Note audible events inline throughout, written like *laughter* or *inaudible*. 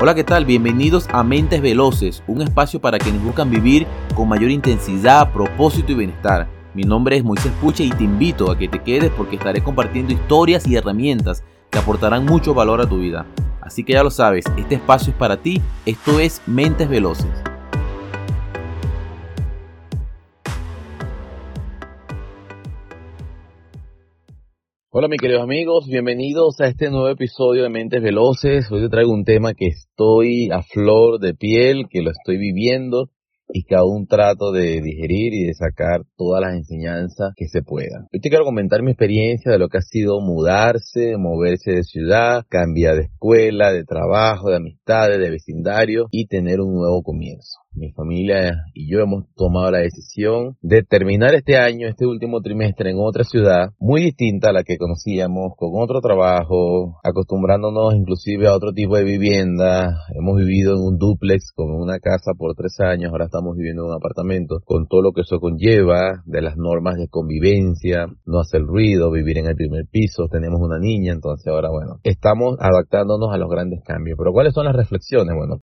Hola, ¿qué tal? Bienvenidos a Mentes Veloces, un espacio para quienes buscan vivir con mayor intensidad, propósito y bienestar. Mi nombre es Moisés Puche y te invito a que te quedes porque estaré compartiendo historias y herramientas que aportarán mucho valor a tu vida. Así que ya lo sabes, este espacio es para ti, esto es Mentes Veloces. Hola mis queridos amigos, bienvenidos a este nuevo episodio de Mentes Veloces. Hoy te traigo un tema que estoy a flor de piel, que lo estoy viviendo y que aún trato de digerir y de sacar todas las enseñanzas que se puedan. Hoy te quiero comentar mi experiencia de lo que ha sido mudarse, moverse de ciudad, cambiar de escuela, de trabajo, de amistades, de vecindario y tener un nuevo comienzo mi familia y yo hemos tomado la decisión de terminar este año, este último trimestre en otra ciudad muy distinta a la que conocíamos, con otro trabajo, acostumbrándonos inclusive a otro tipo de vivienda. Hemos vivido en un duplex, con una casa por tres años, ahora estamos viviendo en un apartamento, con todo lo que eso conlleva, de las normas de convivencia, no hacer ruido, vivir en el primer piso, tenemos una niña, entonces ahora bueno, estamos adaptándonos a los grandes cambios. Pero ¿cuáles son las reflexiones? Bueno,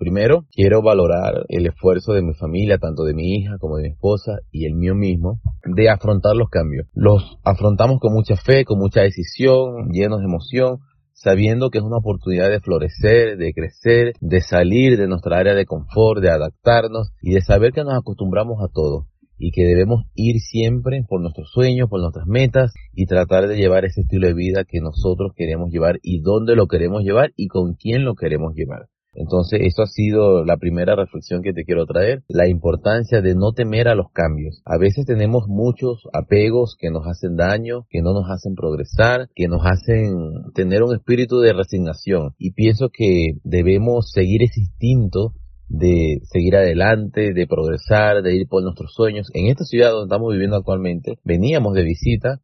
Primero, quiero valorar el esfuerzo de mi familia, tanto de mi hija como de mi esposa y el mío mismo, de afrontar los cambios. Los afrontamos con mucha fe, con mucha decisión, llenos de emoción, sabiendo que es una oportunidad de florecer, de crecer, de salir de nuestra área de confort, de adaptarnos y de saber que nos acostumbramos a todo y que debemos ir siempre por nuestros sueños, por nuestras metas y tratar de llevar ese estilo de vida que nosotros queremos llevar y dónde lo queremos llevar y con quién lo queremos llevar. Entonces, eso ha sido la primera reflexión que te quiero traer, la importancia de no temer a los cambios. A veces tenemos muchos apegos que nos hacen daño, que no nos hacen progresar, que nos hacen tener un espíritu de resignación. Y pienso que debemos seguir ese instinto de seguir adelante, de progresar, de ir por nuestros sueños. En esta ciudad donde estamos viviendo actualmente, veníamos de visita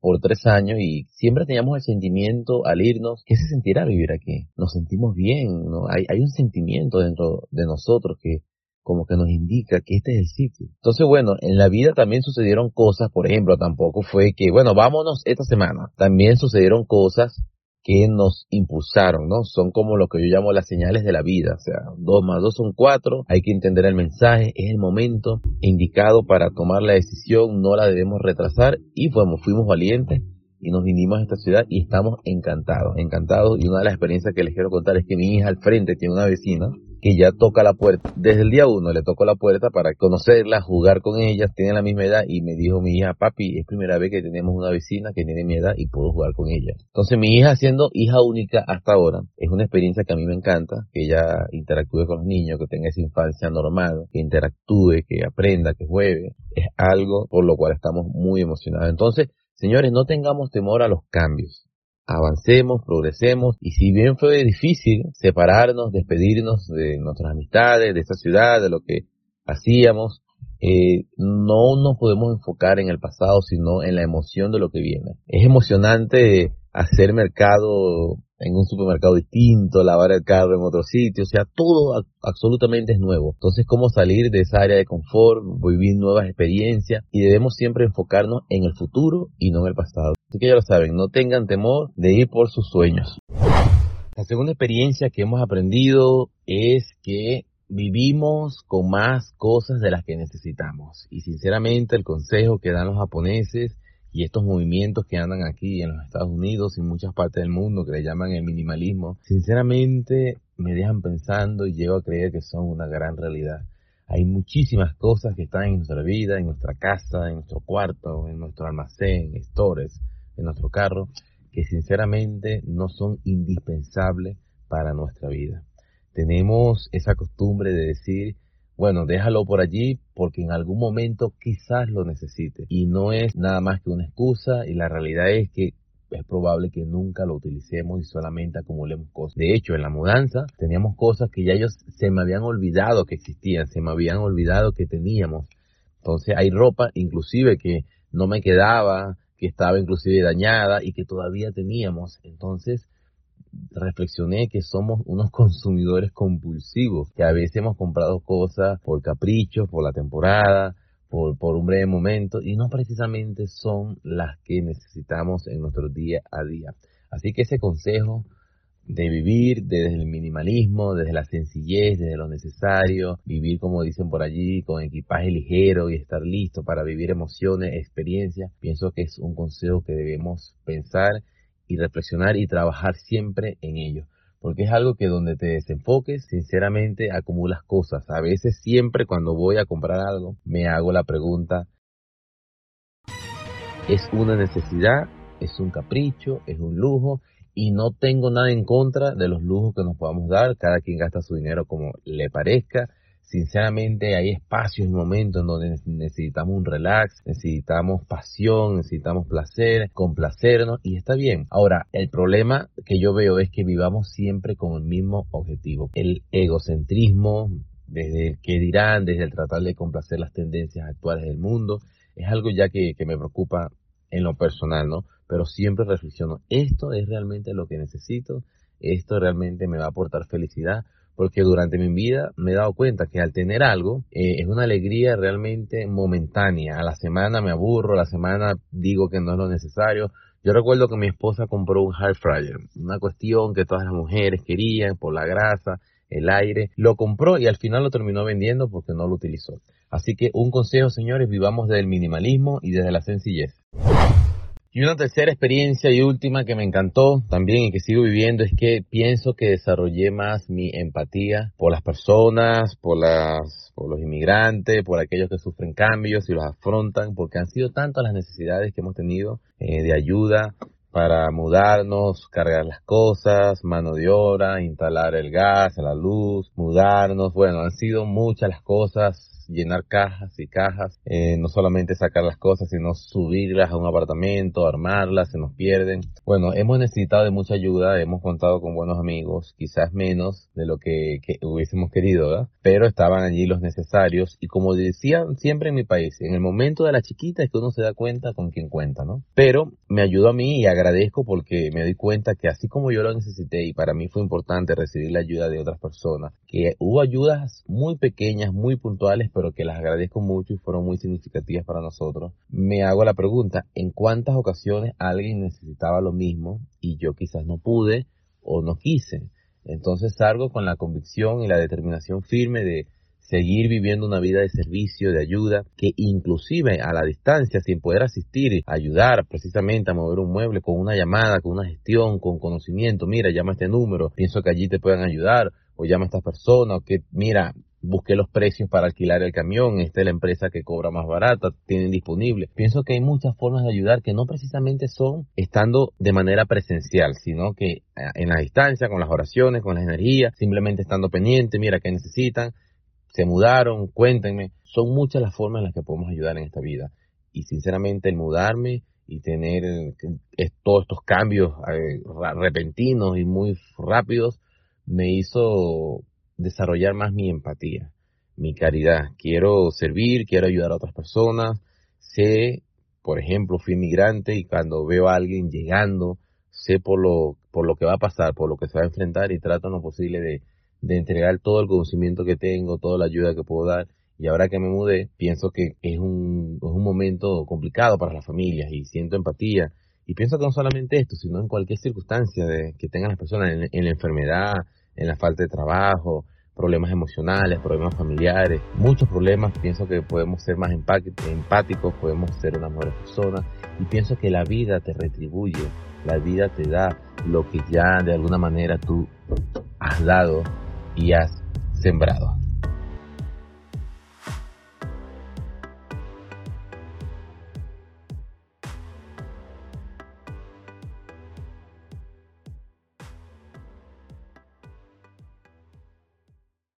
por tres años y siempre teníamos el sentimiento al irnos, ¿qué se sentirá vivir aquí? Nos sentimos bien, ¿no? Hay, hay un sentimiento dentro de nosotros que como que nos indica que este es el sitio. Entonces, bueno, en la vida también sucedieron cosas, por ejemplo, tampoco fue que, bueno, vámonos esta semana. También sucedieron cosas que nos impulsaron, ¿no? Son como lo que yo llamo las señales de la vida, o sea, dos más dos son cuatro, hay que entender el mensaje, es el momento indicado para tomar la decisión, no la debemos retrasar y fuimos, fuimos valientes y nos vinimos a esta ciudad y estamos encantados, encantados y una de las experiencias que les quiero contar es que mi hija al frente tiene una vecina que ya toca la puerta. Desde el día uno le tocó la puerta para conocerla, jugar con ella, tiene la misma edad y me dijo mi hija, papi, es primera vez que tenemos una vecina que tiene mi edad y puedo jugar con ella. Entonces mi hija siendo hija única hasta ahora, es una experiencia que a mí me encanta, que ella interactúe con los niños, que tenga esa infancia normal, que interactúe, que aprenda, que juegue. Es algo por lo cual estamos muy emocionados. Entonces, señores, no tengamos temor a los cambios avancemos, progresemos y si bien fue difícil separarnos, despedirnos de nuestras amistades, de esta ciudad, de lo que hacíamos, eh, no nos podemos enfocar en el pasado, sino en la emoción de lo que viene. Es emocionante hacer mercado en un supermercado distinto, lavar el carro en otro sitio, o sea, todo absolutamente es nuevo. Entonces, ¿cómo salir de esa área de confort, vivir nuevas experiencias? Y debemos siempre enfocarnos en el futuro y no en el pasado. Así que ya lo saben, no tengan temor de ir por sus sueños. La segunda experiencia que hemos aprendido es que vivimos con más cosas de las que necesitamos. Y sinceramente el consejo que dan los japoneses y estos movimientos que andan aquí en los Estados Unidos y en muchas partes del mundo que le llaman el minimalismo, sinceramente me dejan pensando y llego a creer que son una gran realidad. Hay muchísimas cosas que están en nuestra vida, en nuestra casa, en nuestro cuarto, en nuestro almacén, stores, en nuestro carro, que sinceramente no son indispensables para nuestra vida. Tenemos esa costumbre de decir, bueno, déjalo por allí porque en algún momento quizás lo necesite. Y no es nada más que una excusa y la realidad es que es probable que nunca lo utilicemos y solamente acumulemos cosas. De hecho, en la mudanza teníamos cosas que ya ellos se me habían olvidado que existían, se me habían olvidado que teníamos. Entonces hay ropa inclusive que no me quedaba, que estaba inclusive dañada y que todavía teníamos. Entonces reflexioné que somos unos *laughs* consumidores compulsivos, que a veces hemos comprado cosas por capricho, por la temporada, por, por un breve momento, y no precisamente son las que necesitamos en nuestro día a día. Así que ese consejo de vivir desde el minimalismo, desde la sencillez, desde lo necesario, vivir como dicen por allí con equipaje ligero y estar listo para vivir emociones, experiencias, pienso que es un consejo que debemos pensar y reflexionar y trabajar siempre en ello. Porque es algo que donde te desenfoques, sinceramente acumulas cosas. A veces siempre cuando voy a comprar algo, me hago la pregunta, ¿es una necesidad? ¿Es un capricho? ¿Es un lujo? y no tengo nada en contra de los lujos que nos podamos dar, cada quien gasta su dinero como le parezca. Sinceramente hay espacios y momentos en donde necesitamos un relax, necesitamos pasión, necesitamos placer, complacernos y está bien. Ahora, el problema que yo veo es que vivamos siempre con el mismo objetivo, el egocentrismo, desde el que dirán, desde el tratar de complacer las tendencias actuales del mundo, es algo ya que, que me preocupa en lo personal, ¿no? Pero siempre reflexiono, esto es realmente lo que necesito, esto realmente me va a aportar felicidad, porque durante mi vida me he dado cuenta que al tener algo eh, es una alegría realmente momentánea. A la semana me aburro, a la semana digo que no es lo necesario. Yo recuerdo que mi esposa compró un hair fryer, una cuestión que todas las mujeres querían por la grasa, el aire. Lo compró y al final lo terminó vendiendo porque no lo utilizó. Así que un consejo, señores, vivamos desde el minimalismo y desde la sencillez. Y una tercera experiencia y última que me encantó también y que sigo viviendo es que pienso que desarrollé más mi empatía por las personas, por las, por los inmigrantes, por aquellos que sufren cambios y los afrontan, porque han sido tantas las necesidades que hemos tenido eh, de ayuda para mudarnos, cargar las cosas, mano de obra, instalar el gas, la luz, mudarnos. Bueno, han sido muchas las cosas llenar cajas y cajas, eh, no solamente sacar las cosas, sino subirlas a un apartamento, armarlas, se nos pierden. Bueno, hemos necesitado de mucha ayuda, hemos contado con buenos amigos, quizás menos de lo que, hubiésemos querido, ¿verdad? Pero estaban allí los necesarios y como decían siempre en mi país, en el momento de la chiquita es que uno se da cuenta con quién cuenta, ¿no? Pero me ayudó a mí y agradezco porque me doy cuenta que así como yo lo necesité y para mí fue importante recibir la ayuda de otras personas, que hubo ayudas muy pequeñas, muy puntuales, pero que las agradezco mucho y fueron muy significativas para nosotros, me hago la pregunta, ¿en cuántas ocasiones alguien necesitaba lo mismo y yo quizás no pude o no quise? Entonces salgo con la convicción y la determinación firme de seguir viviendo una vida de servicio, de ayuda, que inclusive a la distancia, sin poder asistir, ayudar precisamente a mover un mueble con una llamada, con una gestión, con conocimiento, mira, llama a este número, pienso que allí te puedan ayudar, o llama a esta persona, o que mira, busqué los precios para alquilar el camión, esta es la empresa que cobra más barata, tienen disponible. Pienso que hay muchas formas de ayudar que no precisamente son estando de manera presencial, sino que eh, en la distancia, con las oraciones, con las energías, simplemente estando pendiente, mira qué necesitan, se mudaron, cuéntenme. Son muchas las formas en las que podemos ayudar en esta vida. Y sinceramente el mudarme y tener eh, todos estos cambios eh, repentinos y muy rápidos me hizo desarrollar más mi empatía, mi caridad. Quiero servir, quiero ayudar a otras personas. Sé, por ejemplo, fui inmigrante y cuando veo a alguien llegando, sé por lo, por lo que va a pasar, por lo que se va a enfrentar y trato lo posible de, de entregar todo el conocimiento que tengo, toda la ayuda que puedo dar. Y ahora que me mudé, pienso que es un, es un momento complicado para las familias y siento empatía. Y pienso que no solamente esto, sino en cualquier circunstancia de, que tengan las personas en la enfermedad, en la falta de trabajo, problemas emocionales, problemas familiares, muchos problemas. Pienso que podemos ser más empáticos, podemos ser una mejor persona y pienso que la vida te retribuye, la vida te da lo que ya de alguna manera tú has dado y has sembrado.